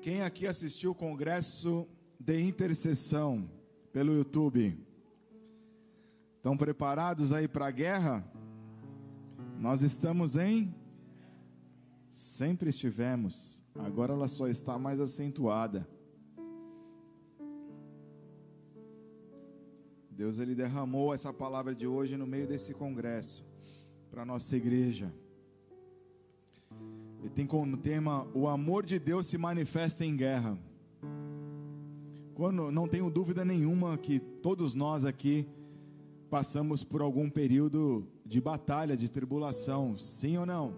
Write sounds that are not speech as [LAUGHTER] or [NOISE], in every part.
Quem aqui assistiu o congresso de intercessão pelo YouTube? Estão preparados aí para a guerra? Nós estamos em sempre estivemos. Agora ela só está mais acentuada. Deus ele derramou essa palavra de hoje no meio desse congresso para nossa igreja. E tem como tema o amor de Deus se manifesta em guerra. Quando não tenho dúvida nenhuma que todos nós aqui passamos por algum período de batalha, de tribulação, sim ou não?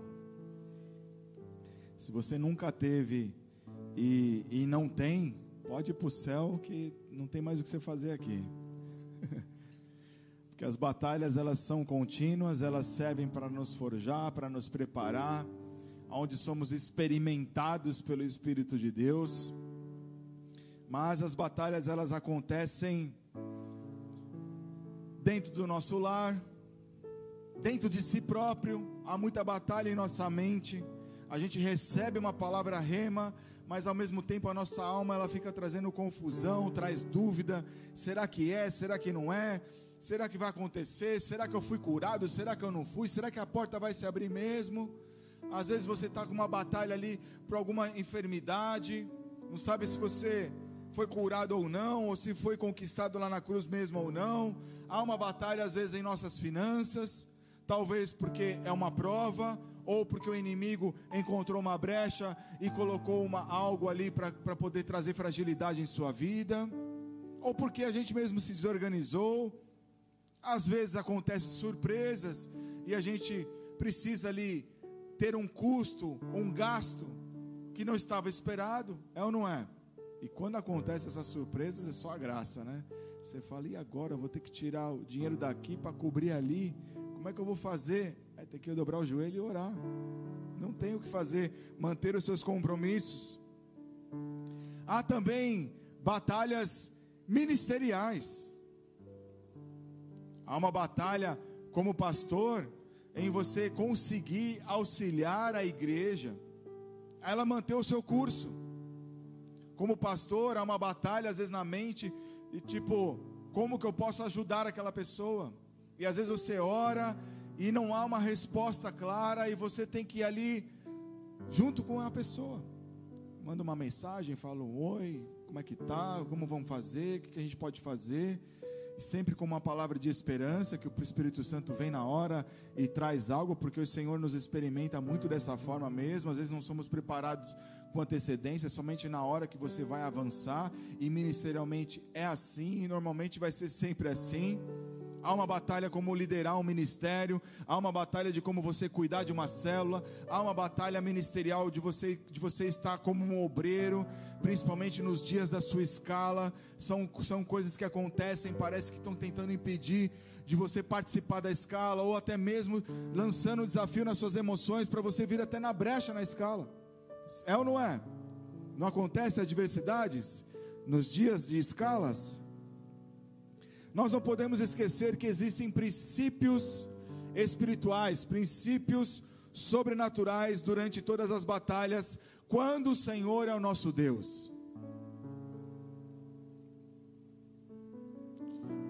Se você nunca teve e, e não tem, pode ir para o céu que não tem mais o que você fazer aqui. [LAUGHS] Porque as batalhas elas são contínuas, elas servem para nos forjar, para nos preparar onde somos experimentados pelo Espírito de Deus. Mas as batalhas elas acontecem dentro do nosso lar, dentro de si próprio. Há muita batalha em nossa mente. A gente recebe uma palavra rema, mas ao mesmo tempo a nossa alma ela fica trazendo confusão, traz dúvida. Será que é? Será que não é? Será que vai acontecer? Será que eu fui curado? Será que eu não fui? Será que a porta vai se abrir mesmo? Às vezes você está com uma batalha ali por alguma enfermidade, não sabe se você foi curado ou não, ou se foi conquistado lá na cruz mesmo ou não. Há uma batalha às vezes em nossas finanças, talvez porque é uma prova, ou porque o inimigo encontrou uma brecha e colocou uma, algo ali para poder trazer fragilidade em sua vida, ou porque a gente mesmo se desorganizou. Às vezes acontecem surpresas e a gente precisa ali ter um custo, um gasto que não estava esperado, é ou não é? E quando acontece essas surpresas, é só a graça, né? Você fala, e agora? Eu vou ter que tirar o dinheiro daqui para cobrir ali. Como é que eu vou fazer? É ter que dobrar o joelho e orar. Não tem o que fazer, manter os seus compromissos. Há também batalhas ministeriais. Há uma batalha como pastor em você conseguir auxiliar a igreja, ela manter o seu curso. Como pastor, há uma batalha às vezes na mente e tipo, como que eu posso ajudar aquela pessoa? E às vezes você ora e não há uma resposta clara e você tem que ir ali junto com a pessoa. Manda uma mensagem, fala um oi, como é que tá? Como vamos fazer? O que a gente pode fazer? Sempre com uma palavra de esperança, que o Espírito Santo vem na hora e traz algo, porque o Senhor nos experimenta muito dessa forma mesmo. Às vezes não somos preparados com antecedência, somente na hora que você vai avançar, e ministerialmente é assim, e normalmente vai ser sempre assim. Há uma batalha como liderar um ministério, há uma batalha de como você cuidar de uma célula, há uma batalha ministerial de você, de você estar como um obreiro, principalmente nos dias da sua escala. São, são coisas que acontecem, parece que estão tentando impedir de você participar da escala, ou até mesmo lançando um desafio nas suas emoções para você vir até na brecha na escala. É ou não é? Não acontece adversidades nos dias de escalas? Nós não podemos esquecer que existem princípios espirituais, princípios sobrenaturais durante todas as batalhas, quando o Senhor é o nosso Deus.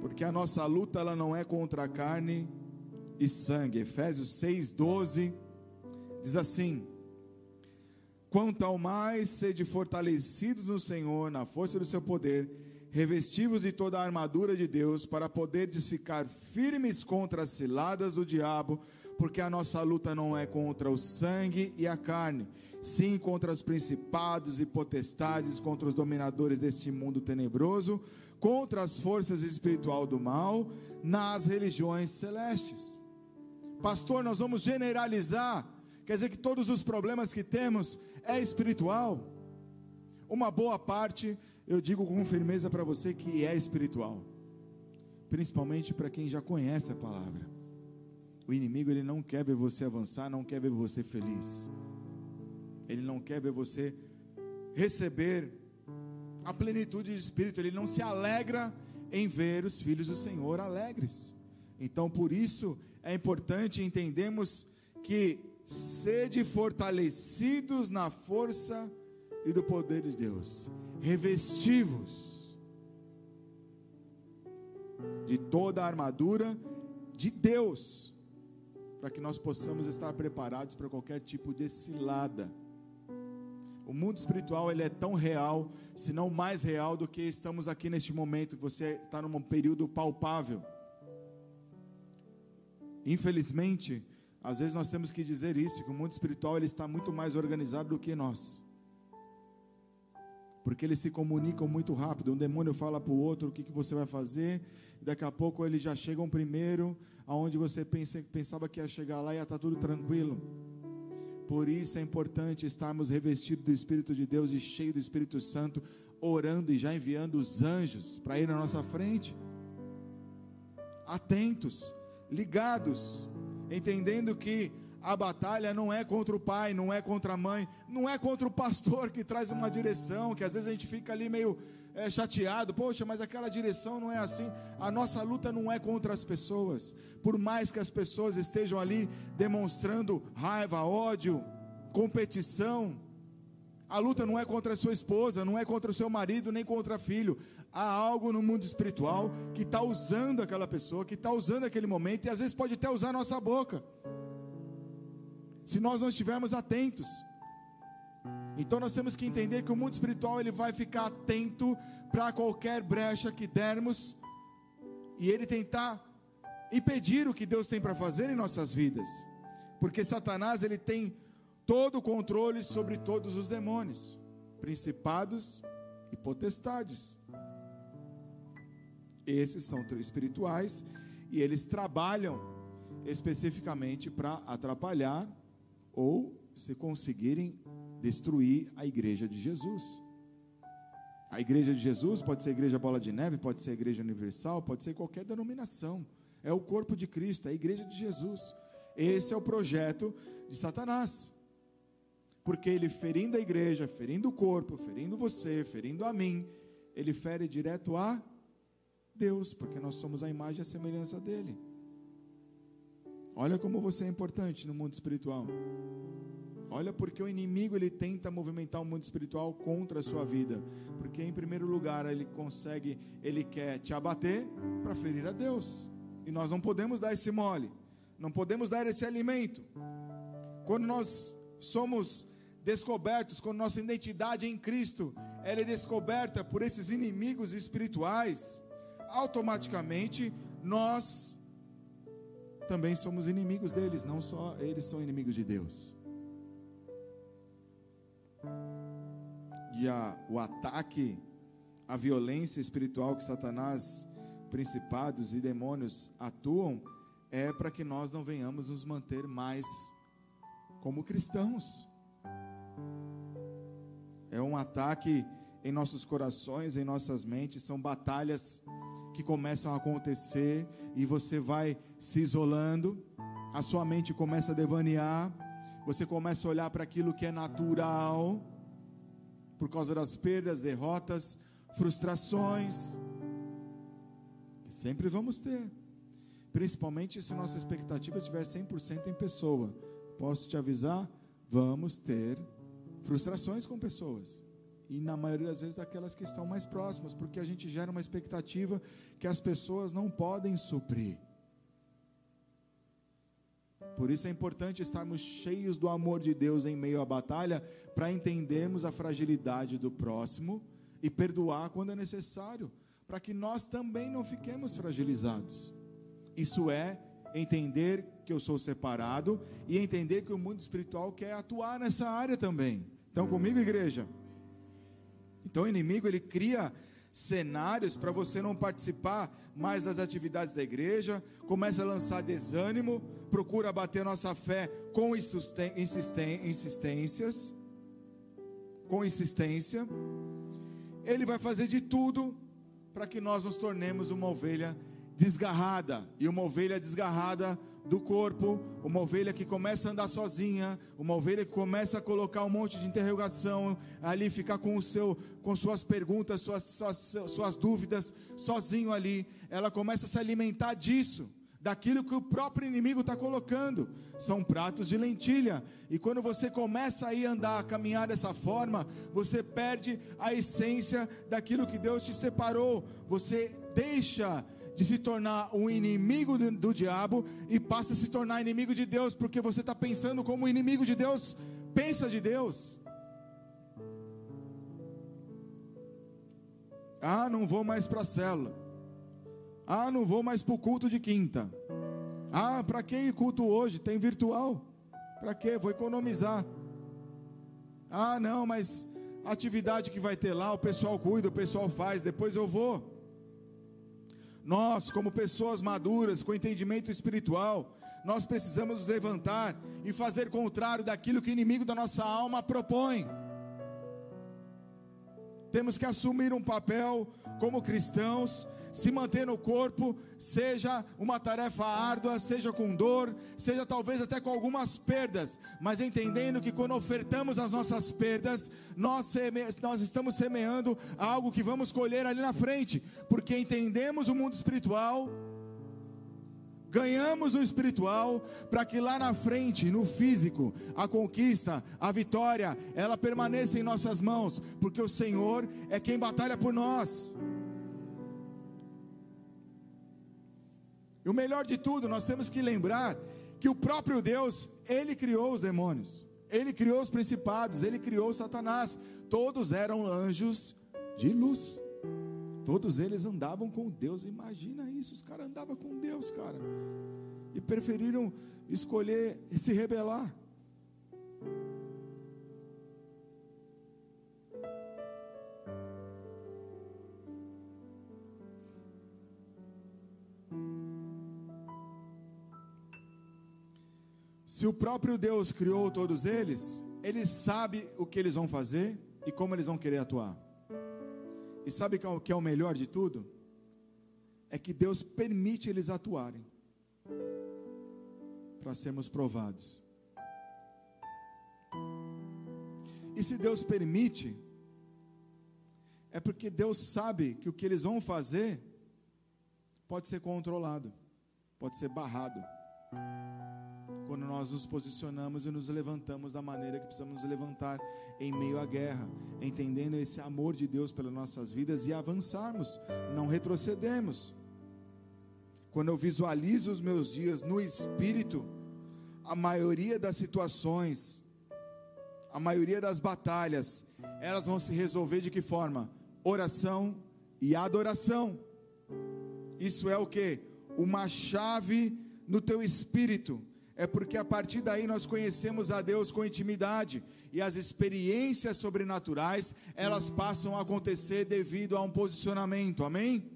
Porque a nossa luta ela não é contra a carne e sangue. Efésios 6:12 diz assim: Quanto ao mais sede fortalecidos no Senhor, na força do seu poder, revestivos de toda a armadura de Deus, para poderes ficar firmes contra as ciladas do diabo, porque a nossa luta não é contra o sangue e a carne, sim contra os principados e potestades, contra os dominadores deste mundo tenebroso, contra as forças espiritual do mal nas religiões celestes. Pastor, nós vamos generalizar, quer dizer que todos os problemas que temos é espiritual. Uma boa parte eu digo com firmeza para você que é espiritual, principalmente para quem já conhece a palavra. O inimigo ele não quer ver você avançar, não quer ver você feliz. Ele não quer ver você receber a plenitude de espírito, ele não se alegra em ver os filhos do Senhor alegres. Então, por isso é importante entendermos que sede fortalecidos na força e do poder de Deus. Revestivos de toda a armadura de Deus, para que nós possamos estar preparados para qualquer tipo de cilada. O mundo espiritual ele é tão real, se não mais real do que estamos aqui neste momento, você está num período palpável. Infelizmente, às vezes nós temos que dizer isso, que o mundo espiritual ele está muito mais organizado do que nós. Porque eles se comunicam muito rápido. Um demônio fala para o outro o que, que você vai fazer, daqui a pouco eles já chegam primeiro, aonde você pensa, pensava que ia chegar lá e ia estar tá tudo tranquilo. Por isso é importante estarmos revestidos do Espírito de Deus e cheios do Espírito Santo, orando e já enviando os anjos para ir na nossa frente. Atentos, ligados, entendendo que a batalha não é contra o pai, não é contra a mãe, não é contra o pastor que traz uma direção, que às vezes a gente fica ali meio é, chateado, poxa, mas aquela direção não é assim. A nossa luta não é contra as pessoas, por mais que as pessoas estejam ali demonstrando raiva, ódio, competição. A luta não é contra a sua esposa, não é contra o seu marido, nem contra filho. Há algo no mundo espiritual que está usando aquela pessoa, que está usando aquele momento, e às vezes pode até usar a nossa boca, se nós não estivermos atentos. Então nós temos que entender que o mundo espiritual ele vai ficar atento para qualquer brecha que dermos e ele tentar impedir o que Deus tem para fazer em nossas vidas. Porque Satanás ele tem todo o controle sobre todos os demônios, principados e potestades. Esses são espirituais e eles trabalham especificamente para atrapalhar ou se conseguirem destruir a igreja de Jesus. A igreja de Jesus pode ser a igreja Bola de Neve, pode ser a igreja universal, pode ser qualquer denominação. É o corpo de Cristo, é a igreja de Jesus. Esse é o projeto de Satanás. Porque ele ferindo a igreja, ferindo o corpo, ferindo você, ferindo a mim, ele fere direto a Deus, porque nós somos a imagem e a semelhança dele. Olha como você é importante no mundo espiritual. Olha porque o inimigo ele tenta movimentar o mundo espiritual contra a sua vida, porque em primeiro lugar ele consegue, ele quer te abater para ferir a Deus. E nós não podemos dar esse mole. Não podemos dar esse alimento. Quando nós somos descobertos, quando nossa identidade em Cristo ela é descoberta por esses inimigos espirituais, automaticamente nós também somos inimigos deles, não só eles são inimigos de Deus. E a, o ataque, a violência espiritual que Satanás, principados e demônios atuam, é para que nós não venhamos nos manter mais como cristãos. É um ataque em nossos corações, em nossas mentes, são batalhas que começam a acontecer e você vai se isolando, a sua mente começa a devanear, você começa a olhar para aquilo que é natural, por causa das perdas, derrotas, frustrações, que sempre vamos ter, principalmente se nossa expectativa estiver 100% em pessoa. Posso te avisar? Vamos ter frustrações com pessoas. E na maioria das vezes daquelas que estão mais próximas, porque a gente gera uma expectativa que as pessoas não podem suprir. Por isso é importante estarmos cheios do amor de Deus em meio à batalha, para entendermos a fragilidade do próximo e perdoar quando é necessário, para que nós também não fiquemos fragilizados. Isso é entender que eu sou separado e entender que o mundo espiritual quer atuar nessa área também. Então, comigo, igreja? Então, o inimigo ele cria cenários para você não participar mais das atividades da igreja, começa a lançar desânimo, procura bater nossa fé com insistências, com insistência. Ele vai fazer de tudo para que nós nos tornemos uma ovelha desgarrada, e uma ovelha desgarrada do corpo, uma ovelha que começa a andar sozinha, uma ovelha que começa a colocar um monte de interrogação ali, ficar com o seu, com suas perguntas, suas, suas, suas dúvidas, sozinho ali, ela começa a se alimentar disso. daquilo que o próprio inimigo está colocando. São pratos de lentilha. E quando você começa a ir andar, a caminhar dessa forma, você perde a essência daquilo que Deus te separou. Você deixa de se tornar um inimigo do, diabo e passa a se tornar inimigo de Deus, porque você está pensando como inimigo de Deus pensa de Deus. Ah, não vou mais para a célula. Ah, não vou mais para o culto de quinta. Ah, para que culto hoje? Tem virtual. Para que? Vou economizar. Ah, não, mas atividade que vai ter lá, o pessoal cuida, o pessoal faz, depois eu vou. Nós, como pessoas maduras, com entendimento espiritual, nós precisamos nos levantar e fazer contrário daquilo que o inimigo da nossa alma propõe. Temos que assumir um papel como cristãos se manter no corpo, seja uma tarefa árdua, seja com dor, seja talvez até com algumas perdas, mas entendendo que quando ofertamos as nossas perdas, nós, seme, nós estamos semeando algo que vamos colher ali na frente, porque entendemos o mundo espiritual ganhamos no espiritual, para que lá na frente, no físico, a conquista, a vitória, ela permaneça em nossas mãos, porque o Senhor é quem batalha por nós. E o melhor de tudo, nós temos que lembrar que o próprio Deus, ele criou os demônios, ele criou os principados, ele criou Satanás. Todos eram anjos de luz. Todos eles andavam com Deus. Imagina isso, os caras andavam com Deus, cara. E preferiram escolher se rebelar. Se o próprio Deus criou todos eles, ele sabe o que eles vão fazer e como eles vão querer atuar. E sabe o que é o melhor de tudo? É que Deus permite eles atuarem para sermos provados. E se Deus permite, é porque Deus sabe que o que eles vão fazer pode ser controlado, pode ser barrado quando nós nos posicionamos e nos levantamos da maneira que precisamos nos levantar em meio à guerra, entendendo esse amor de Deus pelas nossas vidas e avançarmos, não retrocedemos. Quando eu visualizo os meus dias no espírito, a maioria das situações, a maioria das batalhas, elas vão se resolver de que forma? Oração e adoração. Isso é o que? Uma chave no teu espírito é porque a partir daí nós conhecemos a Deus com intimidade e as experiências sobrenaturais, elas passam a acontecer devido a um posicionamento. Amém?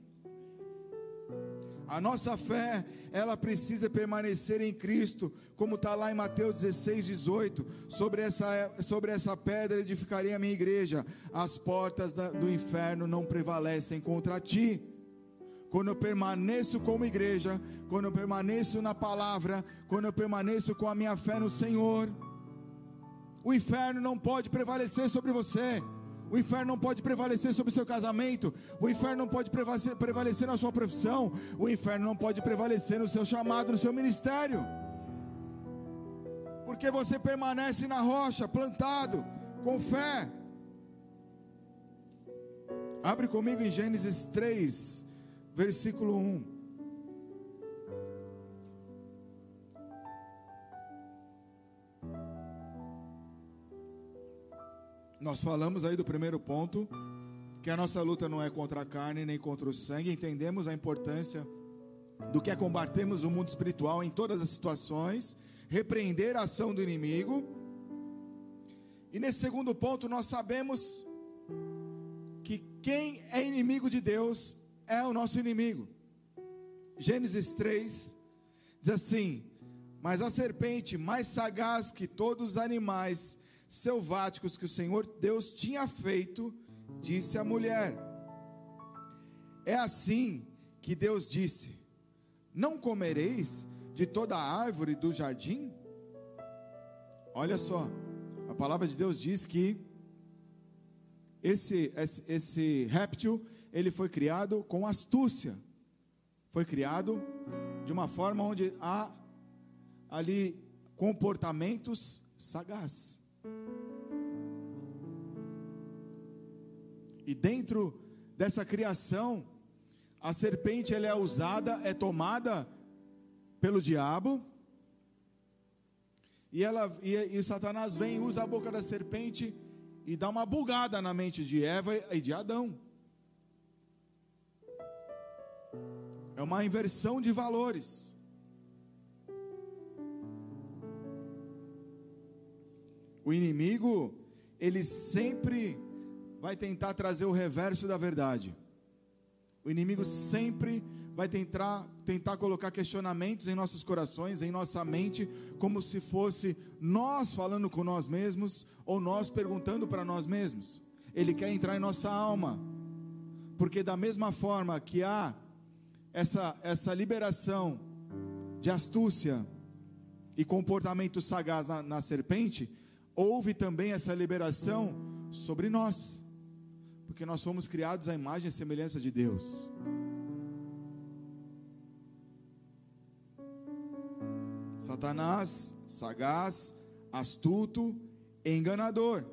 A nossa fé, ela precisa permanecer em Cristo, como está lá em Mateus 16, 18. Sobre essa, sobre essa pedra edificarei a minha igreja, as portas da, do inferno não prevalecem contra ti quando eu permaneço como igreja, quando eu permaneço na palavra, quando eu permaneço com a minha fé no Senhor, o inferno não pode prevalecer sobre você. O inferno não pode prevalecer sobre o seu casamento. O inferno não pode prevalecer, na sua profissão. O inferno não pode prevalecer no seu chamado, no seu ministério. Porque você permanece na rocha, plantado, com fé. Abre comigo em Gênesis 3, versículo 1. Nós falamos aí do primeiro ponto, que a nossa luta não é contra a carne nem contra o sangue, entendemos a importância do que é combatermos o mundo espiritual em todas as situações, repreender a ação do inimigo. E nesse segundo ponto, nós sabemos que quem é inimigo de Deus é o nosso inimigo. Gênesis 3 diz assim: Mas a serpente, mais sagaz que todos os animais selváticos que o Senhor Deus tinha feito, disse à mulher: É assim que Deus disse: Não comereis de toda a árvore do jardim? Olha só, a palavra de Deus diz que esse, esse, esse réptil ele foi criado com astúcia, foi criado de uma forma onde há ali comportamentos sagazes. E dentro dessa criação, a serpente ela é usada, é tomada pelo diabo. E, ela, e, e Satanás vem, usa a boca da serpente e dá uma bugada na mente de Eva e de Adão. É uma inversão de valores. O inimigo, ele sempre vai tentar trazer o reverso da verdade. O inimigo sempre vai tentar, tentar colocar questionamentos em nossos corações, em nossa mente, como se fosse nós falando com nós mesmos ou nós perguntando para nós mesmos. Ele quer entrar em nossa alma, porque da mesma forma que há essa, essa liberação de astúcia e comportamento sagaz na, na serpente, houve também essa liberação sobre nós porque nós fomos criados à imagem e semelhança de Deus. Satanás, sagaz, astuto, enganador.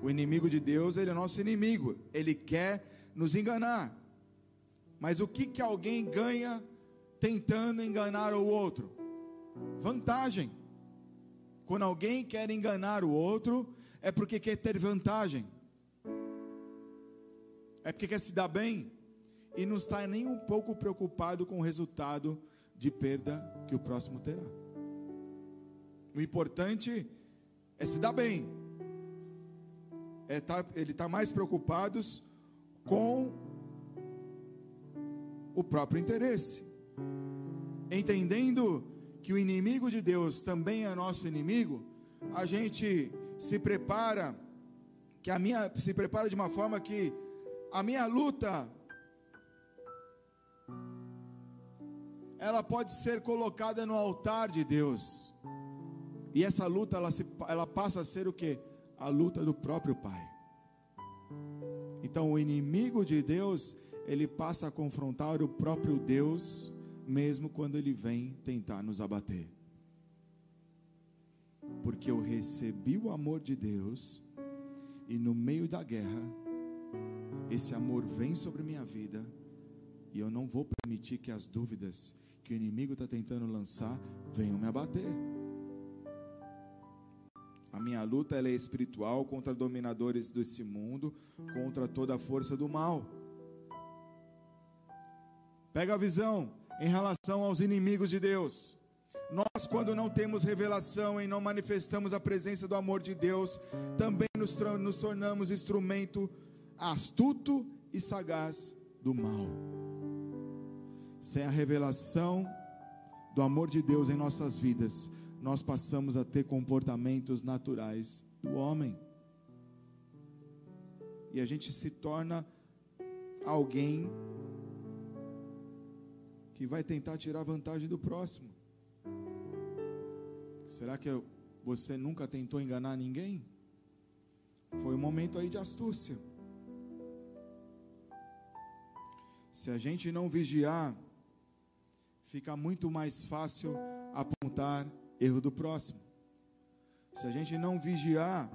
O inimigo de Deus, ele é nosso inimigo. Ele quer nos enganar. Mas o que que alguém ganha tentando enganar o outro? Vantagem. Quando alguém quer enganar o outro, é porque quer ter vantagem é porque quer se dar bem e não está nem um pouco preocupado com o resultado de perda que o próximo terá. O importante é se dar bem. É tá, ele está mais preocupado com o próprio interesse. Entendendo que o inimigo de Deus também é nosso inimigo, a gente se prepara, que a minha se prepara de uma forma que a minha luta, ela pode ser colocada no altar de Deus. E essa luta, ela, se, ela passa a ser o que? A luta do próprio Pai. Então, o inimigo de Deus, ele passa a confrontar o próprio Deus, mesmo quando ele vem tentar nos abater. Porque eu recebi o amor de Deus, e no meio da guerra, esse amor vem sobre minha vida e eu não vou permitir que as dúvidas que o inimigo está tentando lançar venham me abater. A minha luta é espiritual contra dominadores desse mundo, contra toda a força do mal. Pega a visão em relação aos inimigos de Deus. Nós, quando não temos revelação e não manifestamos a presença do amor de Deus, também nos, nos tornamos instrumento astuto e sagaz do mal. Sem a revelação do amor de Deus em nossas vidas, nós passamos a ter comportamentos naturais do homem. E a gente se torna alguém que vai tentar tirar vantagem do próximo. Será que você nunca tentou enganar ninguém? Foi um momento aí de astúcia. Se a gente não vigiar, fica muito mais fácil apontar erro do próximo. Se a gente não vigiar,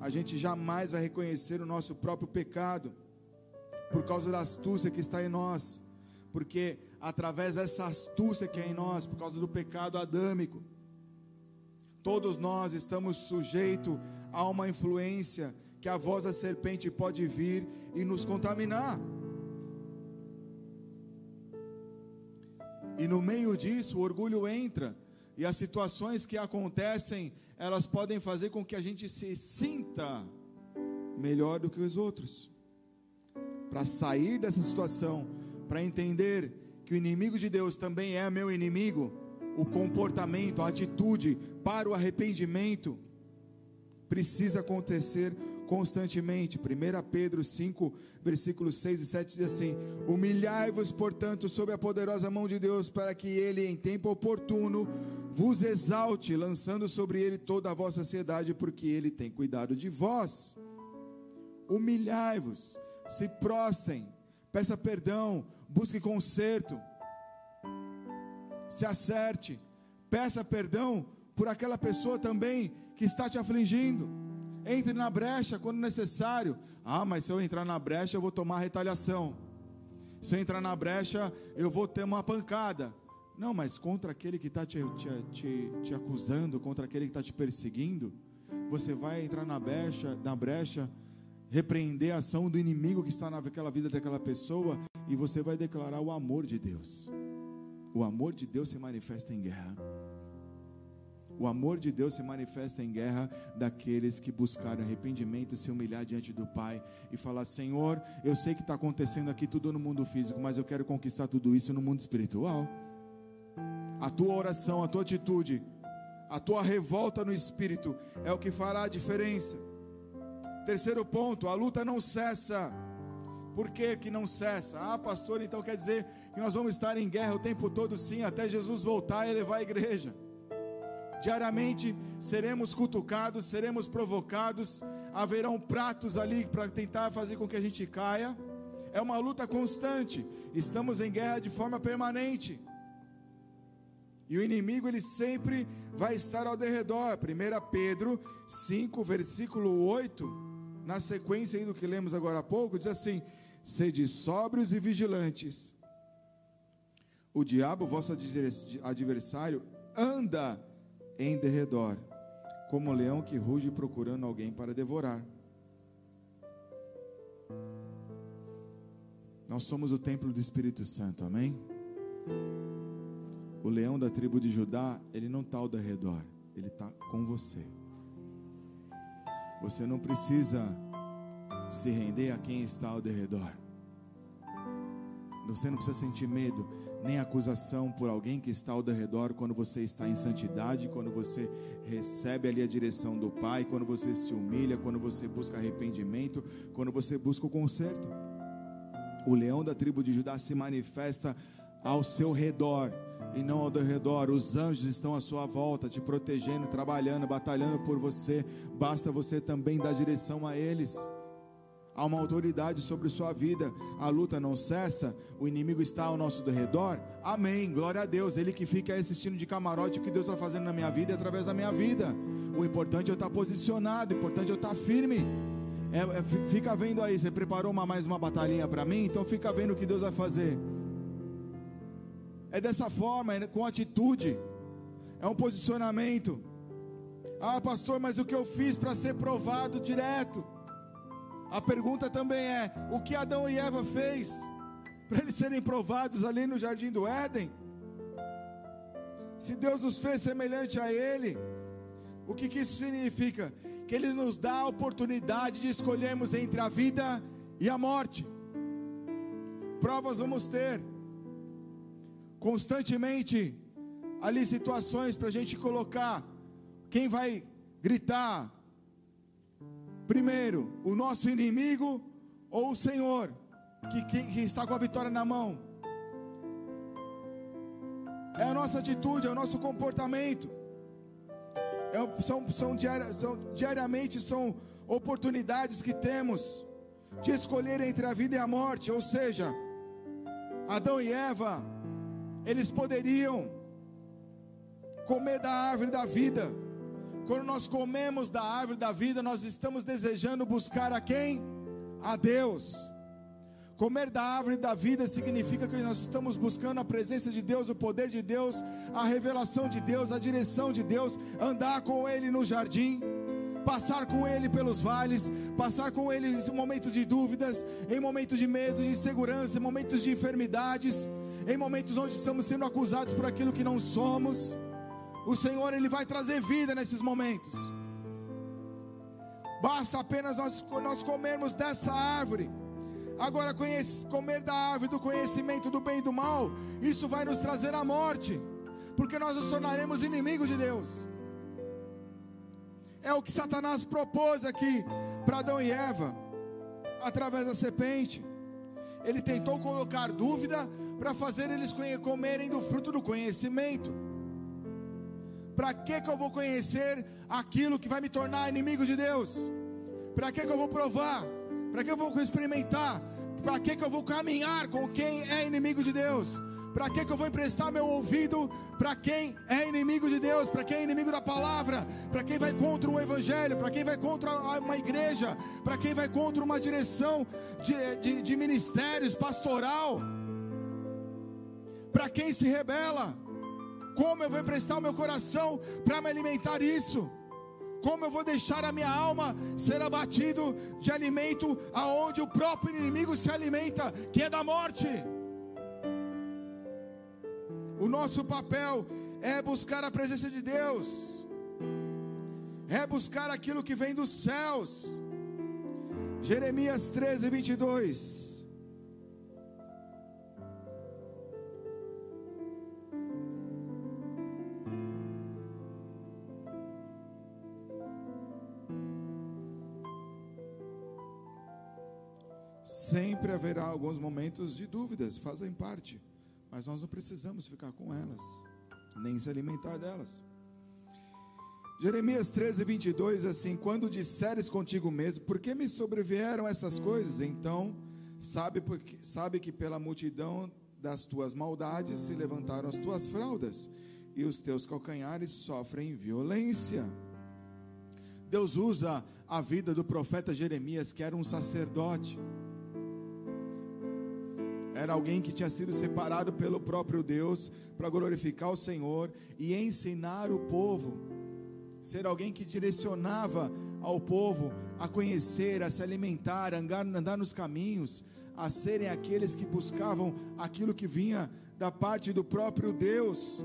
a gente jamais vai reconhecer o nosso próprio pecado, por causa da astúcia que está em nós, porque através dessa astúcia que é em nós, por causa do pecado adâmico, todos nós estamos sujeitos a uma influência que a voz da serpente pode vir e nos contaminar. E no meio disso, o orgulho entra, e as situações que acontecem, elas podem fazer com que a gente se sinta melhor do que os outros. Para sair dessa situação, para entender que o inimigo de Deus também é meu inimigo, o comportamento, a atitude para o arrependimento precisa acontecer constantemente. 1 Pedro 5, versículos 6 e 7 diz assim: Humilhai-vos, portanto, sob a poderosa mão de Deus, para que ele, em tempo oportuno, vos exalte, lançando sobre ele toda a vossa ansiedade, porque ele tem cuidado de vós. Humilhai-vos, se prostem, peça perdão, busque conserto. se acerte, peça perdão por aquela pessoa também que está te afligindo. Entre na brecha quando necessário. Ah, mas se eu entrar na brecha, eu vou tomar retaliação. Se eu entrar na brecha, eu vou ter uma pancada. Não, mas contra aquele que está te, te, te, te, acusando, contra aquele que está te perseguindo, você vai entrar na brecha, na brecha, repreender a ação do inimigo que está naquela vida daquela pessoa e você vai declarar o amor de Deus. O amor de Deus se manifesta em guerra. O amor de Deus se manifesta em guerra daqueles que buscaram arrependimento, se humilhar diante do Pai e falar: Senhor, eu sei que está acontecendo aqui tudo no mundo físico, mas eu quero conquistar tudo isso no mundo espiritual. A tua oração, a tua atitude, a tua revolta no espírito é o que fará a diferença. Terceiro ponto: a luta não cessa. Por que, que não cessa? Ah, pastor, então quer dizer que nós vamos estar em guerra o tempo todo, sim, até Jesus voltar e levar a igreja. Diariamente seremos cutucados, seremos provocados, haverão pratos ali para tentar fazer com que a gente caia. É uma luta constante. Estamos em guerra de forma permanente. E o inimigo ele sempre vai estar ao derredor. 1 Pedro 5, versículo 8, na sequência do que lemos agora há pouco, diz assim: Sede sóbrios e vigilantes. O diabo, vosso adversário, anda em derredor, como um leão que ruge procurando alguém para devorar. Nós somos o templo do Espírito Santo, amém? O leão da tribo de Judá, ele não está ao derredor, ele está com você. Você não precisa se render a quem está ao derredor. Você não precisa sentir medo nem acusação por alguém que está ao redor quando você está em santidade, quando você recebe ali a direção do Pai, quando você se humilha, quando você busca arrependimento, quando você busca o conserto. O leão da tribo de Judá se manifesta ao seu redor e não ao redor. Os anjos estão à sua volta, te protegendo, trabalhando, batalhando por você. Basta você também dar direção a eles há uma autoridade sobre sua vida, a luta não cessa, o inimigo está ao nosso redor. Amém, glória a Deus. Ele que fica assistindo de camarote o que Deus está fazendo na minha vida e através da minha vida. O importante é eu estar posicionado, o importante é eu estar firme. É, é, fica vendo aí, você preparou uma, mais uma batalhinha para mim, então fica vendo o que Deus vai fazer. É dessa forma, é com atitude, é um posicionamento. Ah, pastor, mas o que eu fiz para ser provado direto? A pergunta também é: o que Adão e Eva fez para eles serem provados ali no jardim do Éden? Se Deus nos fez semelhante a Ele, o que, que isso significa? Que Ele nos dá a oportunidade de escolhermos entre a vida e a morte. Provas vamos ter constantemente ali situações para a gente colocar quem vai gritar, Primeiro, o nosso inimigo ou o Senhor, que, que, que está com a vitória na mão. É a nossa atitude, é o nosso comportamento. É, são, são, diari, são diariamente são oportunidades que temos de escolher entre a vida e a morte, ou seja, Adão e Eva, eles poderiam comer da árvore da vida, quando nós comemos da árvore da vida, nós estamos desejando buscar a quem? A Deus. Comer da árvore da vida significa que nós estamos buscando a presença de Deus, o poder de Deus, a revelação de Deus, a direção de Deus, andar com Ele no jardim, passar com Ele pelos vales, passar com Ele em momentos de dúvidas, em momentos de medo, de insegurança, em momentos de enfermidades, em momentos onde estamos sendo acusados por aquilo que não somos o Senhor ele vai trazer vida nesses momentos. Basta apenas nós, nós comermos dessa árvore. Agora, conhece, comer da árvore do conhecimento do bem e do mal, isso vai nos trazer a morte, porque nós nos tornaremos inimigos de Deus. É o que Satanás propôs aqui para Adão e Eva, através da serpente. Ele tentou colocar dúvida para fazer eles comerem do fruto do conhecimento. Para que que eu vou conhecer aquilo que vai me tornar inimigo de Deus? Para que que eu vou provar? Para que eu vou experimentar? Para que que eu vou caminhar com quem é inimigo de Deus? Para que, que eu vou emprestar meu ouvido para quem é inimigo de Deus, para quem é inimigo da palavra, para quem vai contra um evangelho, para quem vai contra uma igreja, para quem vai contra uma direção de, de, de ministérios, pastoral? Para quem se rebela? Como eu vou emprestar o meu coração para me alimentar isso? Como eu vou deixar a minha alma ser abatido de alimento aonde o próprio inimigo se alimenta, que é da morte? O nosso papel é buscar a presença de Deus, é buscar aquilo que vem dos céus. Jeremias 13, 22. Haverá alguns momentos de dúvidas, fazem parte, mas nós não precisamos ficar com elas, nem se alimentar delas. Jeremias 13, 22, assim: Quando disseres contigo mesmo, por que me sobrevieram essas coisas? Então, sabe, porque, sabe que pela multidão das tuas maldades se levantaram as tuas fraldas, e os teus calcanhares sofrem violência. Deus usa a vida do profeta Jeremias, que era um sacerdote era alguém que tinha sido separado pelo próprio Deus para glorificar o Senhor e ensinar o povo. Ser alguém que direcionava ao povo a conhecer, a se alimentar, a andar, nos caminhos, a serem aqueles que buscavam aquilo que vinha da parte do próprio Deus,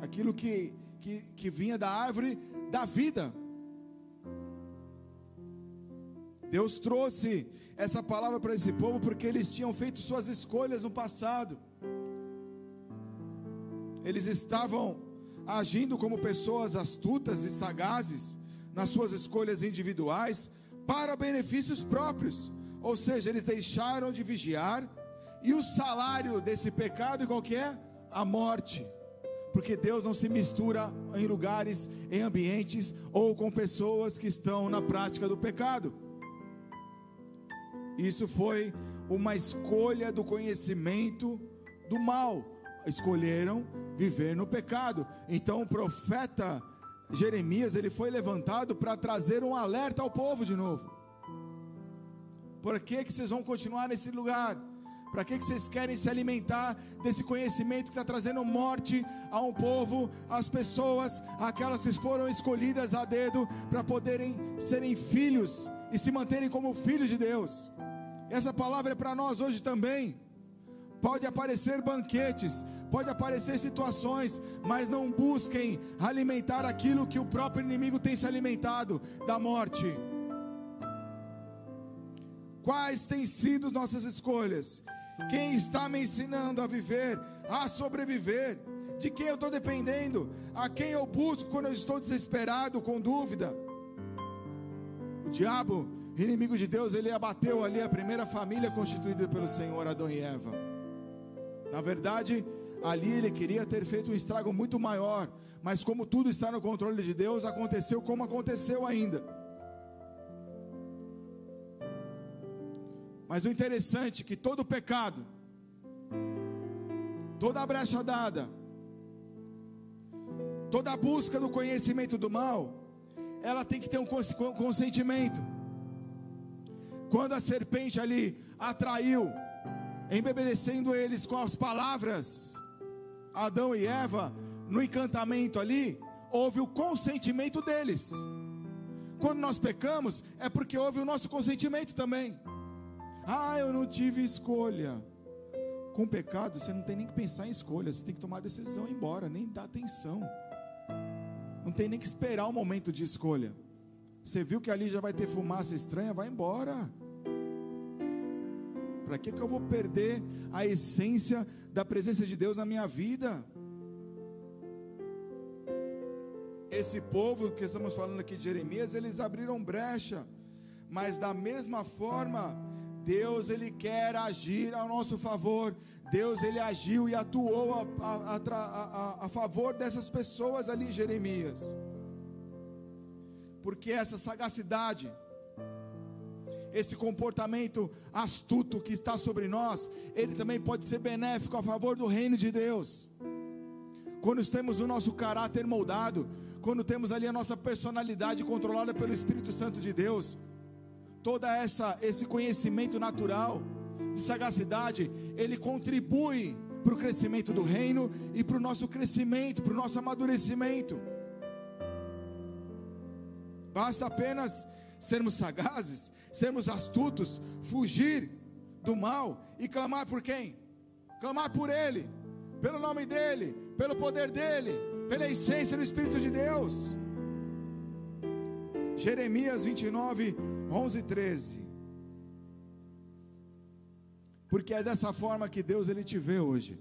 aquilo que, que, que vinha da árvore da vida. Deus trouxe essa palavra para esse povo porque eles tinham feito suas escolhas no passado. Eles estavam agindo como pessoas astutas e sagazes nas suas escolhas individuais para benefícios próprios. Ou seja, eles deixaram de vigiar e o salário desse pecado qual que é? A morte. Porque Deus não se mistura em lugares, em ambientes ou com pessoas que estão na prática do pecado. Isso foi uma escolha do conhecimento do mal. Escolheram viver no pecado. Então o profeta Jeremias, ele foi levantado para trazer um alerta ao povo de novo. Por que, que vocês vão continuar nesse lugar? Para que, que vocês querem se alimentar desse conhecimento que está trazendo morte a um povo, às pessoas, aquelas que foram escolhidas a dedo para poderem serem filhos e se manterem como filhos de Deus? Essa palavra é para nós hoje também. Pode aparecer banquetes, pode aparecer situações, mas não busquem alimentar aquilo que o próprio inimigo tem se alimentado da morte. Quais têm sido nossas escolhas? Quem está me ensinando a viver, a sobreviver? De quem eu estou dependendo? A quem eu busco quando eu estou desesperado, com dúvida? O diabo inimigo de Deus, ele abateu ali a primeira família constituída pelo Senhor, Adão e Eva. Na verdade, ali ele queria ter feito um estrago muito maior, mas como tudo está no controle de Deus, aconteceu como aconteceu ainda. Mas o interessante é que todo pecado, toda brecha dada, toda busca do conhecimento do mal, ela tem que ter um consentimento. Quando a serpente ali atraiu, embebedecendo eles com as palavras, Adão e Eva, no encantamento ali, houve o consentimento deles. Quando nós pecamos, é porque houve o nosso consentimento também. Ah, eu não tive escolha. Com pecado, você não tem nem que pensar em escolha, você tem que tomar a decisão e ir embora, nem dar atenção. Não tem nem que esperar o momento de escolha. Você viu que ali já vai ter fumaça estranha? Vai embora. Para que, que eu vou perder a essência da presença de Deus na minha vida? Esse povo que estamos falando aqui de Jeremias, eles abriram brecha, mas da mesma forma, Deus ele quer agir ao nosso favor. Deus ele agiu e atuou a, a, a, a favor dessas pessoas ali, Jeremias porque essa sagacidade, esse comportamento astuto que está sobre nós, ele também pode ser benéfico a favor do reino de Deus. Quando temos o nosso caráter moldado, quando temos ali a nossa personalidade controlada pelo Espírito Santo de Deus, toda essa esse conhecimento natural de sagacidade, ele contribui para o crescimento do reino e para o nosso crescimento, para o nosso amadurecimento. Basta apenas sermos sagazes, sermos astutos, fugir do mal e clamar por quem? Clamar por Ele, pelo nome dEle, pelo poder dEle, pela essência do Espírito de Deus. Jeremias 29, 11 e 13. Porque é dessa forma que Deus ele te vê hoje.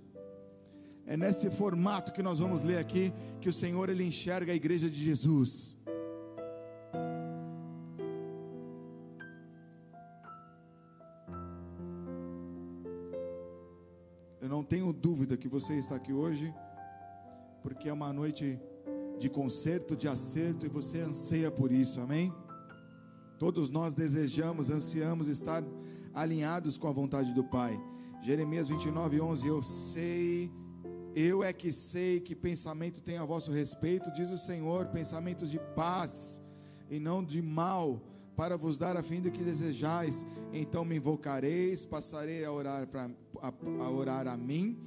É nesse formato que nós vamos ler aqui que o Senhor ele enxerga a igreja de Jesus. Tenho dúvida que você está aqui hoje, porque é uma noite de conserto, de acerto, e você anseia por isso, amém? Todos nós desejamos, ansiamos estar alinhados com a vontade do Pai. Jeremias 29, 11: Eu sei, eu é que sei que pensamento tem a vosso respeito, diz o Senhor, pensamentos de paz e não de mal para vos dar a fim do que desejais. Então me invocareis, passarei a orar, pra, a, a orar a mim,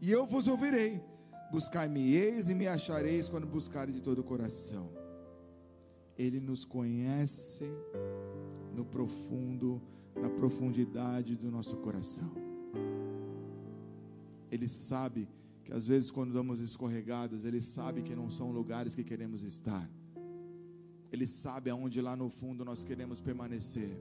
e eu vos ouvirei. Buscar-me-eis e me achareis quando buscarem de todo o coração. Ele nos conhece no profundo, na profundidade do nosso coração. Ele sabe que às vezes quando damos escorregadas, ele sabe que não são lugares que queremos estar. Ele sabe aonde lá no fundo nós queremos permanecer.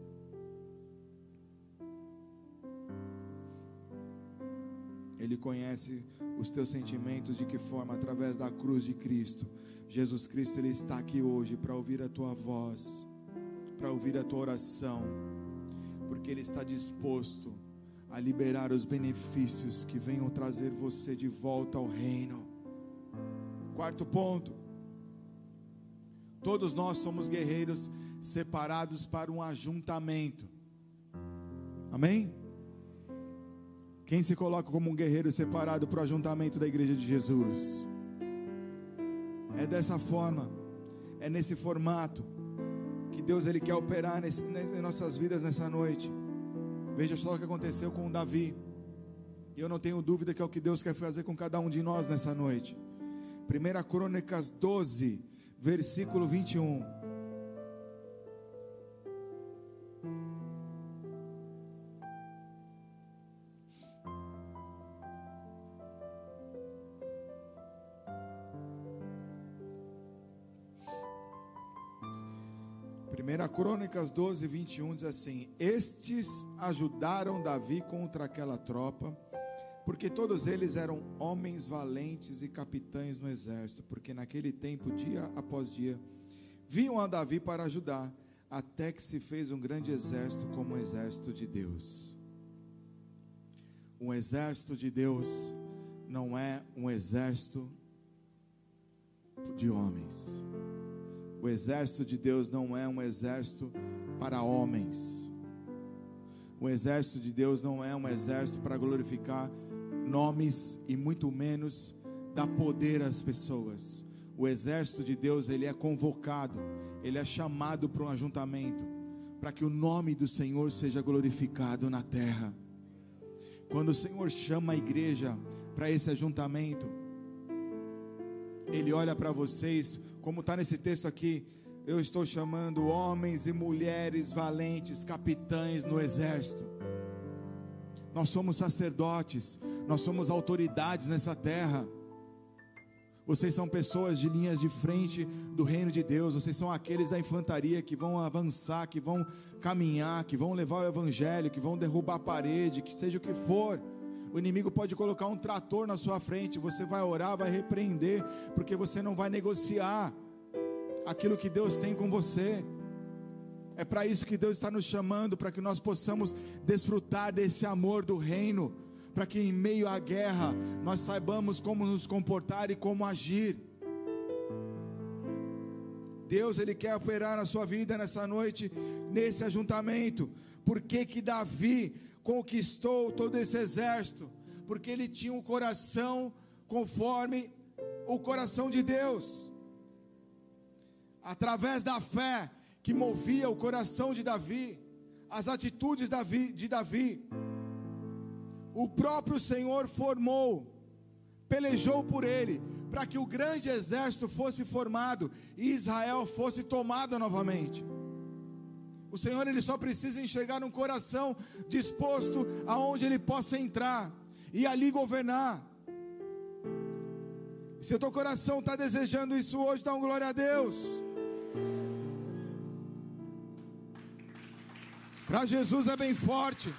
Ele conhece os teus sentimentos de que forma através da cruz de Cristo. Jesus Cristo ele está aqui hoje para ouvir a tua voz, para ouvir a tua oração, porque ele está disposto a liberar os benefícios que venham trazer você de volta ao reino. Quarto ponto, Todos nós somos guerreiros separados para um ajuntamento. Amém? Quem se coloca como um guerreiro separado para o ajuntamento da igreja de Jesus? É dessa forma, é nesse formato que Deus ele quer operar nesse, em nossas vidas nessa noite. Veja só o que aconteceu com Davi. E eu não tenho dúvida que é o que Deus quer fazer com cada um de nós nessa noite. 1 Crônicas 12, versículo 21. Crônicas 12, 21 diz assim: Estes ajudaram Davi contra aquela tropa porque todos eles eram homens valentes e capitães no exército, porque naquele tempo, dia após dia, vinham a Davi para ajudar, até que se fez um grande exército como o exército de Deus. Um exército de Deus não é um exército de homens. O exército de Deus não é um exército para homens. O exército de Deus não é um exército para glorificar nomes e muito menos dar poder às pessoas. O exército de Deus, ele é convocado, ele é chamado para um ajuntamento, para que o nome do Senhor seja glorificado na terra. Quando o Senhor chama a igreja para esse ajuntamento, ele olha para vocês, como está nesse texto aqui, eu estou chamando homens e mulheres valentes, capitães no exército. Nós somos sacerdotes, nós somos autoridades nessa terra. Vocês são pessoas de linhas de frente do reino de Deus. Vocês são aqueles da infantaria que vão avançar, que vão caminhar, que vão levar o evangelho, que vão derrubar a parede, que seja o que for. O inimigo pode colocar um trator na sua frente. Você vai orar, vai repreender, porque você não vai negociar aquilo que Deus tem com você. É para isso que Deus está nos chamando, para que nós possamos desfrutar desse amor do reino, para que em meio à guerra nós saibamos como nos comportar e como agir. Deus ele quer operar na sua vida nessa noite, nesse ajuntamento. Por que que Davi conquistou todo esse exército? Porque ele tinha um coração conforme o coração de Deus. Através da fé que movia o coração de Davi, as atitudes de Davi, o próprio Senhor formou, pelejou por ele, para que o grande exército fosse formado e Israel fosse tomada novamente. O Senhor ele só precisa enxergar um coração disposto aonde ele possa entrar e ali governar. Se o teu coração está desejando isso hoje, dá um glória a Deus. Para Jesus é bem forte.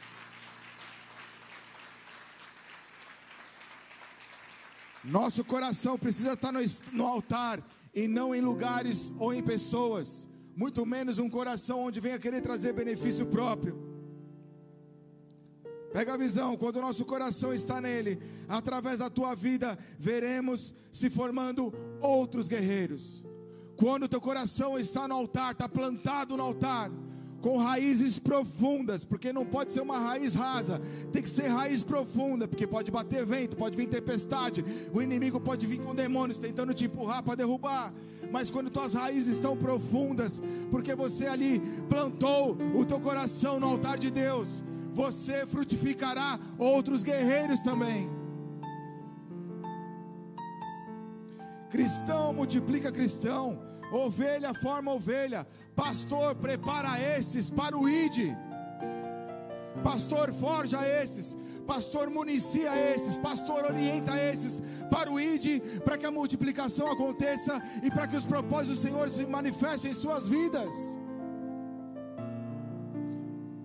Nosso coração precisa estar no, no, altar e não em lugares ou em pessoas, muito menos um coração onde venha querer trazer benefício próprio. Pega a visão, quando o nosso coração está nele, através da tua vida, veremos se formando outros guerreiros. Quando o teu coração está no altar, está plantado no altar, com raízes profundas, porque não pode ser uma raiz rasa, tem que ser raiz profunda, porque pode bater vento, pode vir tempestade, o inimigo pode vir com demônios tentando te empurrar para derrubar. Mas quando tuas raízes estão profundas, porque você ali plantou o teu coração no altar de Deus, você frutificará outros guerreiros também. Cristão multiplica cristão ovelha forma ovelha, pastor prepara esses para o ide, pastor forja esses, pastor municia esses, pastor orienta esses para o ide, para que a multiplicação aconteça e para que os propósitos do Senhor se manifestem em suas vidas.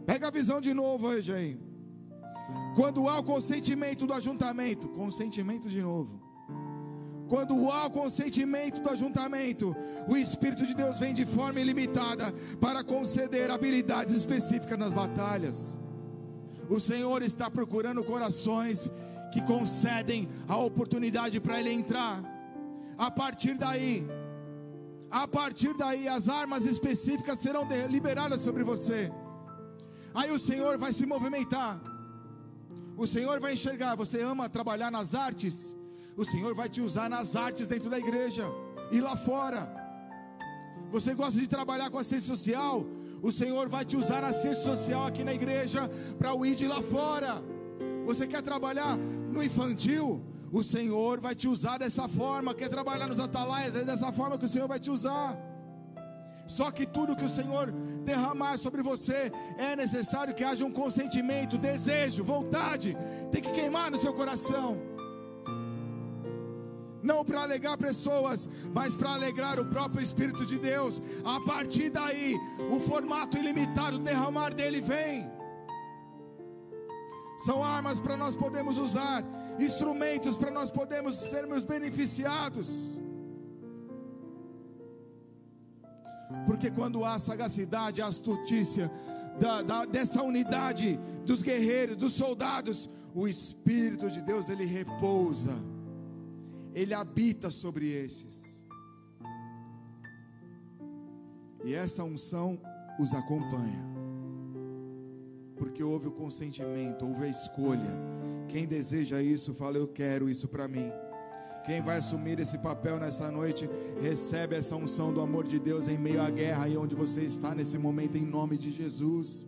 Pega a visão de novo hoje aí. Quando há o consentimento do ajuntamento, consentimento de novo. Quando há o consentimento do ajuntamento, o Espírito de Deus vem de forma ilimitada para conceder habilidades específicas nas batalhas. O Senhor está procurando corações que concedem a oportunidade para Ele entrar. A partir daí, a partir daí, as armas específicas serão liberadas sobre você. Aí o Senhor vai se movimentar. O Senhor vai enxergar. Você ama trabalhar nas artes? O Senhor vai te usar nas artes dentro da igreja e lá fora. Você gosta de trabalhar com a ciência social? O Senhor vai te usar na ciência social aqui na igreja para o ir lá fora. Você quer trabalhar no infantil? O Senhor vai te usar dessa forma. Quer trabalhar nos atalaias? É dessa forma que o Senhor vai te usar. Só que tudo que o Senhor derramar sobre você é necessário que haja um consentimento, desejo, vontade. Tem que queimar no seu coração não para alegrar pessoas, mas para alegrar o próprio Espírito de Deus. A partir daí, o formato ilimitado, derramar dele vem. São armas para nós podermos usar, instrumentos para nós podermos sermos beneficiados. Porque quando há sagacidade, a astutícia da, da, dessa unidade dos guerreiros, dos soldados, o Espírito de Deus ele repousa ele habita sobre estes. E essa unção os acompanha. Porque houve o consentimento, houve a escolha. Quem deseja isso, fala: Eu quero isso para mim. Quem vai assumir esse papel nessa noite, recebe essa unção do amor de Deus em meio à guerra e onde você está nesse momento, em nome de Jesus.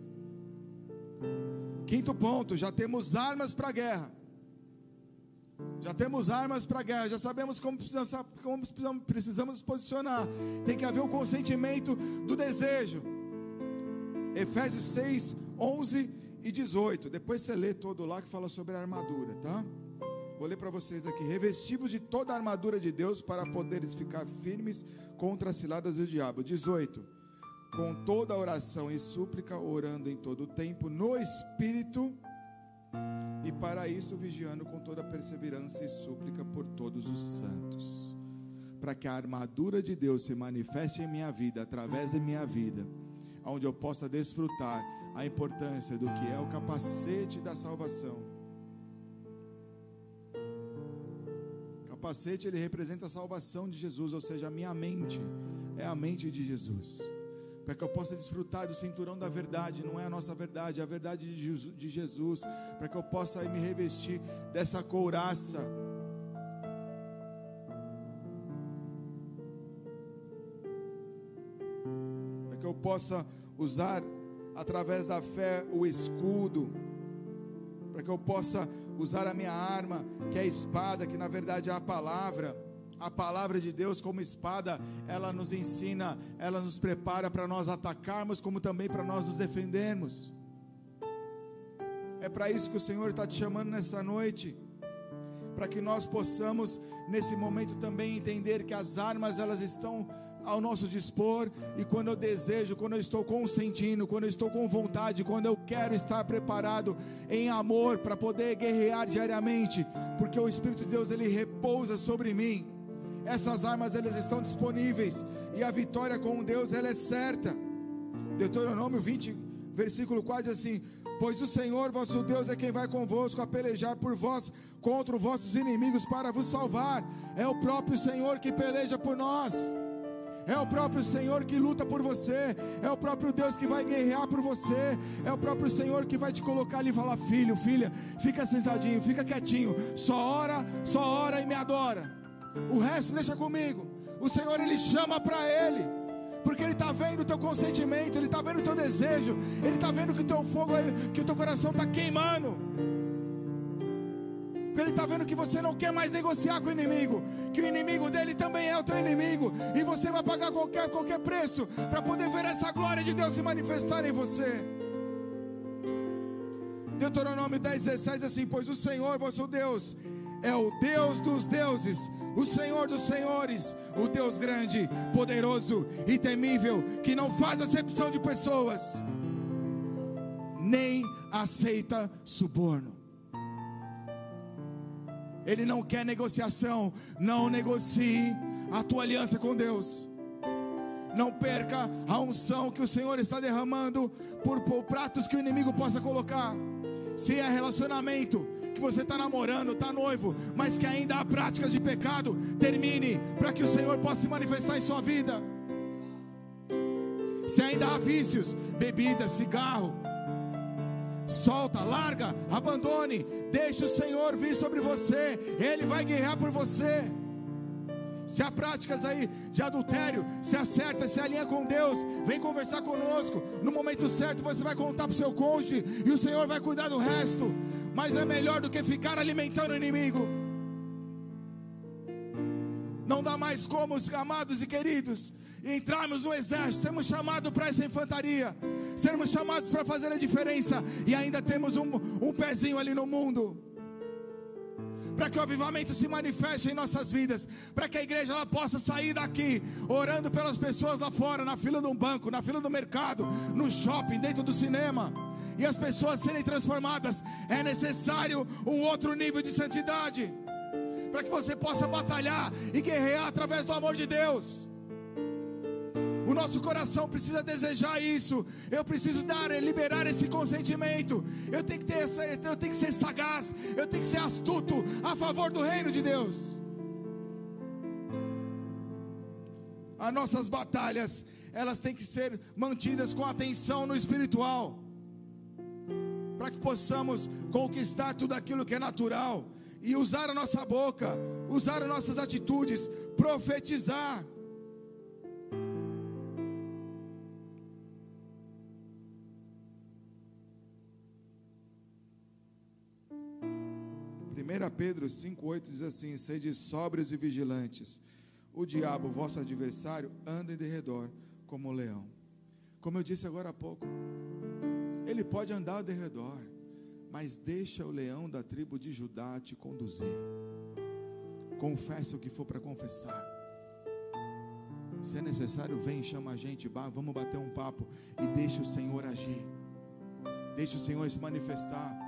Quinto ponto: já temos armas para a guerra. Já temos armas para a guerra, já sabemos como precisamos, como precisamos nos posicionar. Tem que haver o consentimento do desejo. Efésios 6, 11 e 18. Depois você lê todo lá que fala sobre a armadura, tá? Vou ler para vocês aqui. Revestivos de toda a armadura de Deus para poderes ficar firmes contra as ciladas do diabo. 18. Com toda oração e súplica, orando em todo o tempo, no Espírito e para isso vigiando com toda perseverança e súplica por todos os santos, para que a armadura de Deus se manifeste em minha vida, através de minha vida, onde eu possa desfrutar a importância do que é o capacete da salvação. capacete ele representa a salvação de Jesus, ou seja, a minha mente é a mente de Jesus. Para que eu possa desfrutar do cinturão da verdade, não é a nossa verdade, é a verdade de Jesus. Para que eu possa me revestir dessa couraça. Para que eu possa usar através da fé o escudo para que eu possa usar a minha arma, que é a espada, que na verdade é a palavra. A palavra de Deus, como espada, ela nos ensina, ela nos prepara para nós atacarmos, como também para nós nos defendermos. É para isso que o Senhor está te chamando nessa noite, para que nós possamos, nesse momento, também entender que as armas elas estão ao nosso dispor, e quando eu desejo, quando eu estou consentindo, quando eu estou com vontade, quando eu quero estar preparado em amor para poder guerrear diariamente, porque o Espírito de Deus ele repousa sobre mim. Essas armas elas estão disponíveis e a vitória com Deus ela é certa. Deuteronômio 20, versículo 4 diz assim: Pois o Senhor vosso Deus é quem vai convosco a pelejar por vós contra os vossos inimigos para vos salvar. É o próprio Senhor que peleja por nós. É o próprio Senhor que luta por você. É o próprio Deus que vai guerrear por você. É o próprio Senhor que vai te colocar ali e falar: Filho, filha, fica sentadinho, fica quietinho. Só ora, só ora e me adora. O resto deixa comigo. O Senhor ele chama para Ele. Porque Ele está vendo o teu consentimento, Ele está vendo o teu desejo, Ele está vendo que o teu fogo, que o teu coração está queimando. Porque ele está vendo que você não quer mais negociar com o inimigo, que o inimigo dele também é o teu inimigo, e você vai pagar qualquer, qualquer preço para poder ver essa glória de Deus se manifestar em você. Deuteronômio 10, 17 assim: Pois o Senhor vosso Deus é o Deus dos deuses, o Senhor dos senhores, o Deus grande, poderoso e temível, que não faz acepção de pessoas, nem aceita suborno. Ele não quer negociação. Não negocie a tua aliança com Deus. Não perca a unção que o Senhor está derramando por, por pratos que o inimigo possa colocar. Se é relacionamento, que você está namorando, está noivo, mas que ainda há práticas de pecado, termine para que o Senhor possa se manifestar em sua vida. Se ainda há vícios, bebida, cigarro, solta, larga, abandone, deixe o Senhor vir sobre você, Ele vai guerrear por você. Se há práticas aí de adultério, se acerta, se alinha com Deus, vem conversar conosco. No momento certo você vai contar para o seu cônjuge e o Senhor vai cuidar do resto. Mas é melhor do que ficar alimentando o inimigo. Não dá mais como, amados e queridos, entrarmos no exército, sermos chamados para essa infantaria, sermos chamados para fazer a diferença e ainda temos um, um pezinho ali no mundo. Para que o avivamento se manifeste em nossas vidas, para que a igreja ela possa sair daqui orando pelas pessoas lá fora, na fila de um banco, na fila do mercado, no shopping, dentro do cinema, e as pessoas serem transformadas, é necessário um outro nível de santidade para que você possa batalhar e guerrear através do amor de Deus. O nosso coração precisa desejar isso. Eu preciso dar, liberar esse consentimento. Eu tenho que ter essa, eu tenho que ser sagaz, eu tenho que ser astuto a favor do reino de Deus. As nossas batalhas, elas têm que ser mantidas com atenção no espiritual. Para que possamos conquistar tudo aquilo que é natural e usar a nossa boca, usar as nossas atitudes, profetizar. Pedro 5:8 diz assim: Sede sóbrios e vigilantes. O diabo, vosso adversário, anda em derredor como um leão. Como eu disse agora há pouco, ele pode andar ao derredor mas deixa o leão da tribo de Judá te conduzir. Confessa o que for para confessar. Se é necessário, vem, chama a gente, vamos bater um papo e deixa o Senhor agir. Deixa o Senhor se manifestar.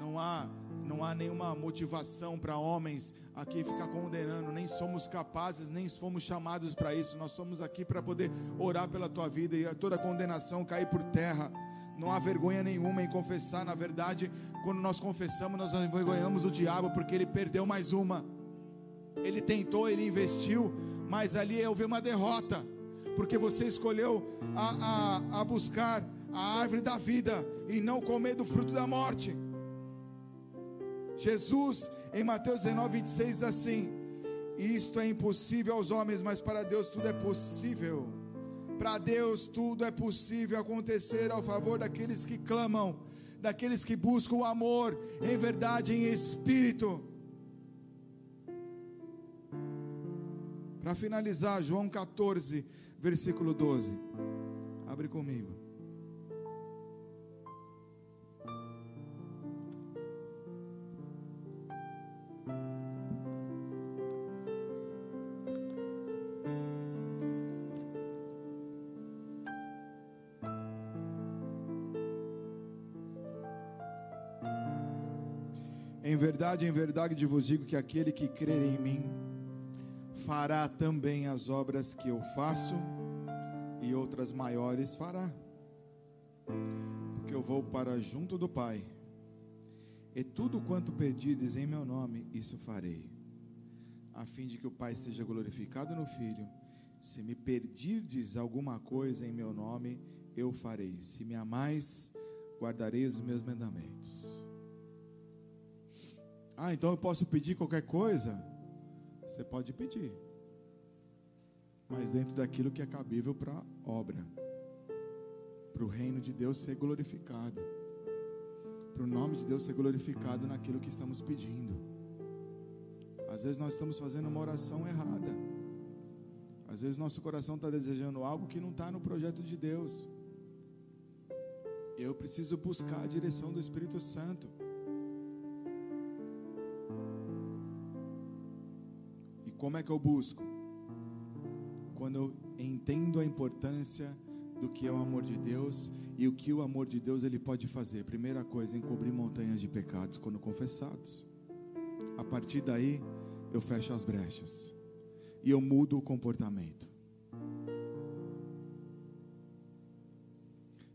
Não há, não há nenhuma motivação para homens aqui ficar condenando, nem somos capazes, nem fomos chamados para isso. Nós somos aqui para poder orar pela tua vida e toda condenação cair por terra. Não há vergonha nenhuma em confessar. Na verdade, quando nós confessamos, nós envergonhamos o diabo porque ele perdeu mais uma. ele tentou, ele investiu, mas ali houve uma derrota, porque você escolheu a, a, a buscar a árvore da vida e não comer do fruto da morte. Jesus, em Mateus 19, 26, diz assim: Isto é impossível aos homens, mas para Deus tudo é possível. Para Deus tudo é possível acontecer ao favor daqueles que clamam, daqueles que buscam o amor em verdade, em espírito. Para finalizar, João 14, versículo 12. Abre comigo. Verdade, em verdade vos digo que aquele que crer em mim fará também as obras que eu faço e outras maiores fará. Porque eu vou para junto do Pai. E tudo quanto pedides em meu nome, isso farei, a fim de que o Pai seja glorificado no Filho. Se me pedirdes alguma coisa em meu nome, eu farei. Se me amais, guardarei os meus mandamentos. Ah, então eu posso pedir qualquer coisa? Você pode pedir, mas dentro daquilo que é cabível para a obra, para o reino de Deus ser glorificado, para o nome de Deus ser glorificado naquilo que estamos pedindo. Às vezes nós estamos fazendo uma oração errada, às vezes nosso coração está desejando algo que não está no projeto de Deus. Eu preciso buscar a direção do Espírito Santo. Como é que eu busco? Quando eu entendo a importância do que é o amor de Deus e o que o amor de Deus ele pode fazer. Primeira coisa, encobrir montanhas de pecados quando confessados. A partir daí, eu fecho as brechas e eu mudo o comportamento.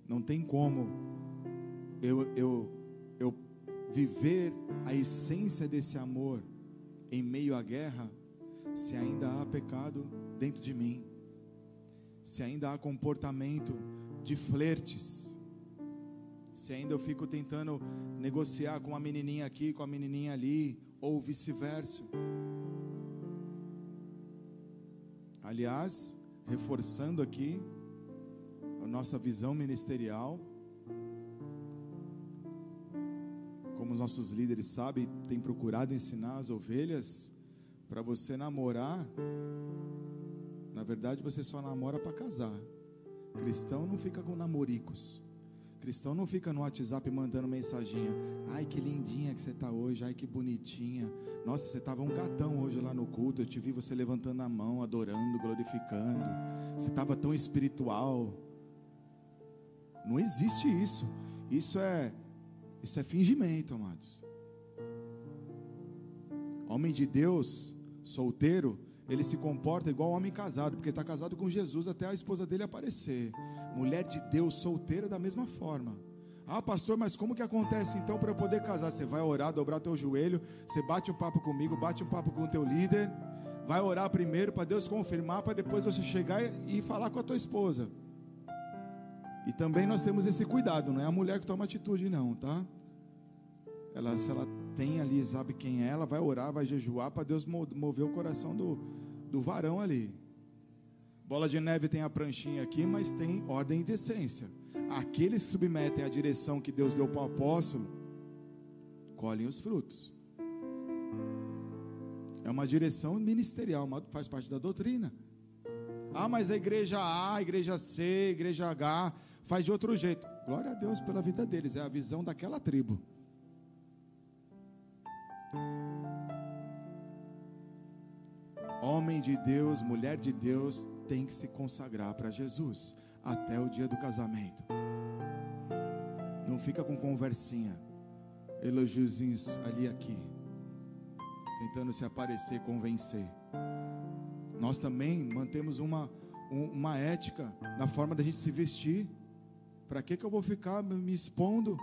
Não tem como eu, eu, eu viver a essência desse amor em meio à guerra se ainda há pecado dentro de mim, se ainda há comportamento de flertes, se ainda eu fico tentando negociar com a menininha aqui, com a menininha ali, ou vice-versa. Aliás, reforçando aqui a nossa visão ministerial, como os nossos líderes sabem, tem procurado ensinar as ovelhas para você namorar, na verdade você só namora para casar. Cristão não fica com namoricos. Cristão não fica no WhatsApp mandando mensaginha. Ai, que lindinha que você está hoje. Ai, que bonitinha. Nossa, você estava um gatão hoje lá no culto. Eu te vi você levantando a mão, adorando, glorificando. Você estava tão espiritual. Não existe isso. Isso é isso é fingimento, amados. Homem de Deus solteiro, ele se comporta igual homem casado, porque está casado com Jesus até a esposa dele aparecer. Mulher de Deus solteira da mesma forma. Ah, pastor, mas como que acontece então para eu poder casar? Você vai orar, dobrar teu joelho, você bate um papo comigo, bate um papo com o teu líder, vai orar primeiro para Deus confirmar, para depois você chegar e falar com a tua esposa. E também nós temos esse cuidado, não é a mulher que toma atitude, não, tá? Ela, se ela tem ali, sabe quem é, ela vai orar, vai jejuar para Deus mover o coração do, do varão ali. Bola de neve tem a pranchinha aqui, mas tem ordem e decência. Aqueles que submetem à direção que Deus deu para o apóstolo, colhem os frutos. É uma direção ministerial, faz parte da doutrina. Ah, mas a igreja A, a igreja C, a igreja H faz de outro jeito. Glória a Deus pela vida deles, é a visão daquela tribo. Homem de Deus, mulher de Deus, tem que se consagrar para Jesus até o dia do casamento. Não fica com conversinha, elogiozinhos ali e aqui, tentando se aparecer, convencer. Nós também mantemos uma, uma ética na forma da gente se vestir. Para que, que eu vou ficar me expondo?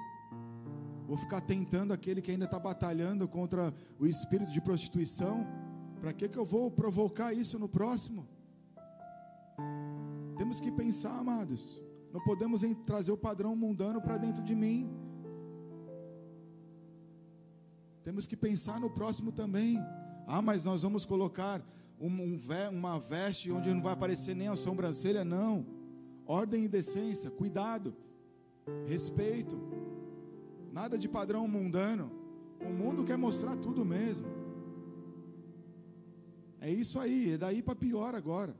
Vou ficar tentando aquele que ainda está batalhando contra o espírito de prostituição? Para que, que eu vou provocar isso no próximo? Temos que pensar, amados. Não podemos trazer o padrão mundano para dentro de mim. Temos que pensar no próximo também. Ah, mas nós vamos colocar um, um, uma veste onde não vai aparecer nem a sobrancelha, não. Ordem e decência, cuidado, respeito. Nada de padrão mundano. O mundo quer mostrar tudo mesmo. É isso aí, é daí para pior agora.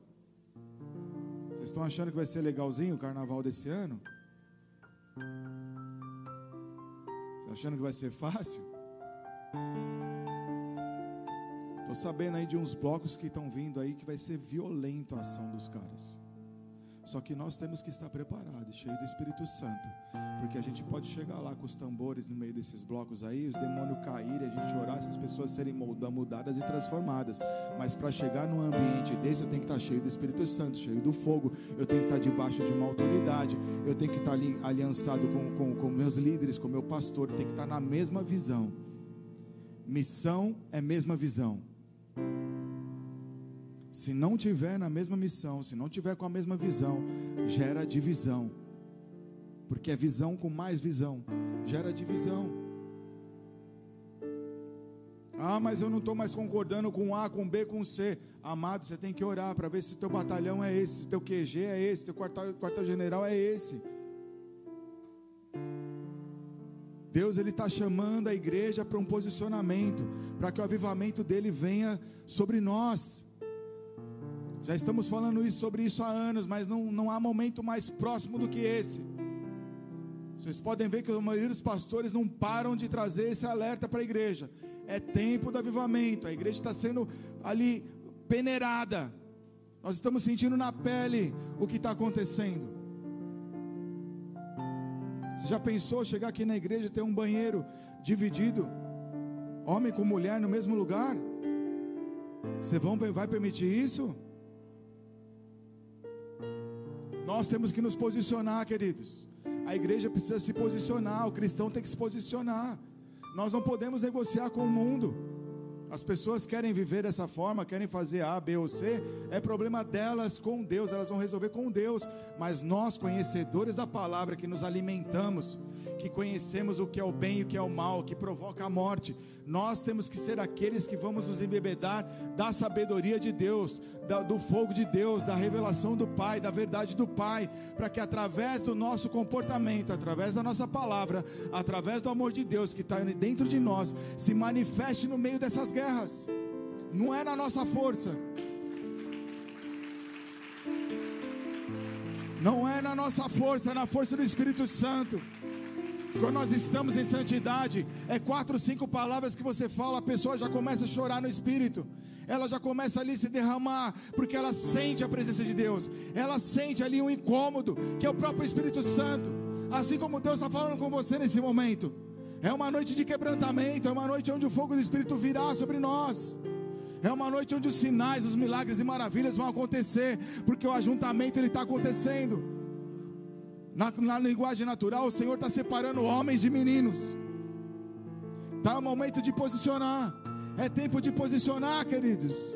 Vocês estão achando que vai ser legalzinho o carnaval desse ano? Estão achando que vai ser fácil? Estou sabendo aí de uns blocos que estão vindo aí que vai ser violento a ação dos caras. Só que nós temos que estar preparados, cheio do Espírito Santo, porque a gente pode chegar lá com os tambores no meio desses blocos aí, os demônios caírem, a gente orar, essas pessoas serem mudadas e transformadas. Mas para chegar num ambiente desse, eu tenho que estar cheio do Espírito Santo, cheio do fogo, eu tenho que estar debaixo de uma autoridade, eu tenho que estar ali aliançado com, com, com meus líderes, com meu pastor, eu tenho que estar na mesma visão. Missão é mesma visão. Se não tiver na mesma missão, se não tiver com a mesma visão, gera divisão. Porque é visão com mais visão, gera divisão. Ah, mas eu não estou mais concordando com A, com B, com C. Amado, você tem que orar para ver se teu batalhão é esse, se teu QG é esse, teu quartel, general é esse. Deus ele está chamando a igreja para um posicionamento, para que o avivamento dele venha sobre nós. Já estamos falando isso, sobre isso há anos, mas não, não há momento mais próximo do que esse. Vocês podem ver que a maioria dos pastores não param de trazer esse alerta para a igreja. É tempo do avivamento, a igreja está sendo ali peneirada. Nós estamos sentindo na pele o que está acontecendo. Você já pensou chegar aqui na igreja e ter um banheiro dividido, homem com mulher no mesmo lugar? Você vai permitir isso? Nós temos que nos posicionar, queridos. A igreja precisa se posicionar, o cristão tem que se posicionar. Nós não podemos negociar com o mundo. As pessoas querem viver dessa forma, querem fazer A, B ou C, é problema delas com Deus, elas vão resolver com Deus. Mas nós, conhecedores da palavra, que nos alimentamos, que conhecemos o que é o bem e o que é o mal, que provoca a morte, nós temos que ser aqueles que vamos nos embebedar da sabedoria de Deus, do fogo de Deus, da revelação do Pai, da verdade do Pai, para que através do nosso comportamento, através da nossa palavra, através do amor de Deus que está dentro de nós, se manifeste no meio dessas guerras. Não é na nossa força. Não é na nossa força, é na força do Espírito Santo. Quando nós estamos em santidade, é quatro, cinco palavras que você fala, a pessoa já começa a chorar no espírito. Ela já começa ali a se derramar, porque ela sente a presença de Deus. Ela sente ali um incômodo, que é o próprio Espírito Santo. Assim como Deus está falando com você nesse momento. É uma noite de quebrantamento, é uma noite onde o fogo do Espírito virá sobre nós. É uma noite onde os sinais, os milagres e maravilhas vão acontecer, porque o ajuntamento ele está acontecendo. Na, na linguagem natural, o Senhor está separando homens de meninos. Está o momento de posicionar. É tempo de posicionar, queridos.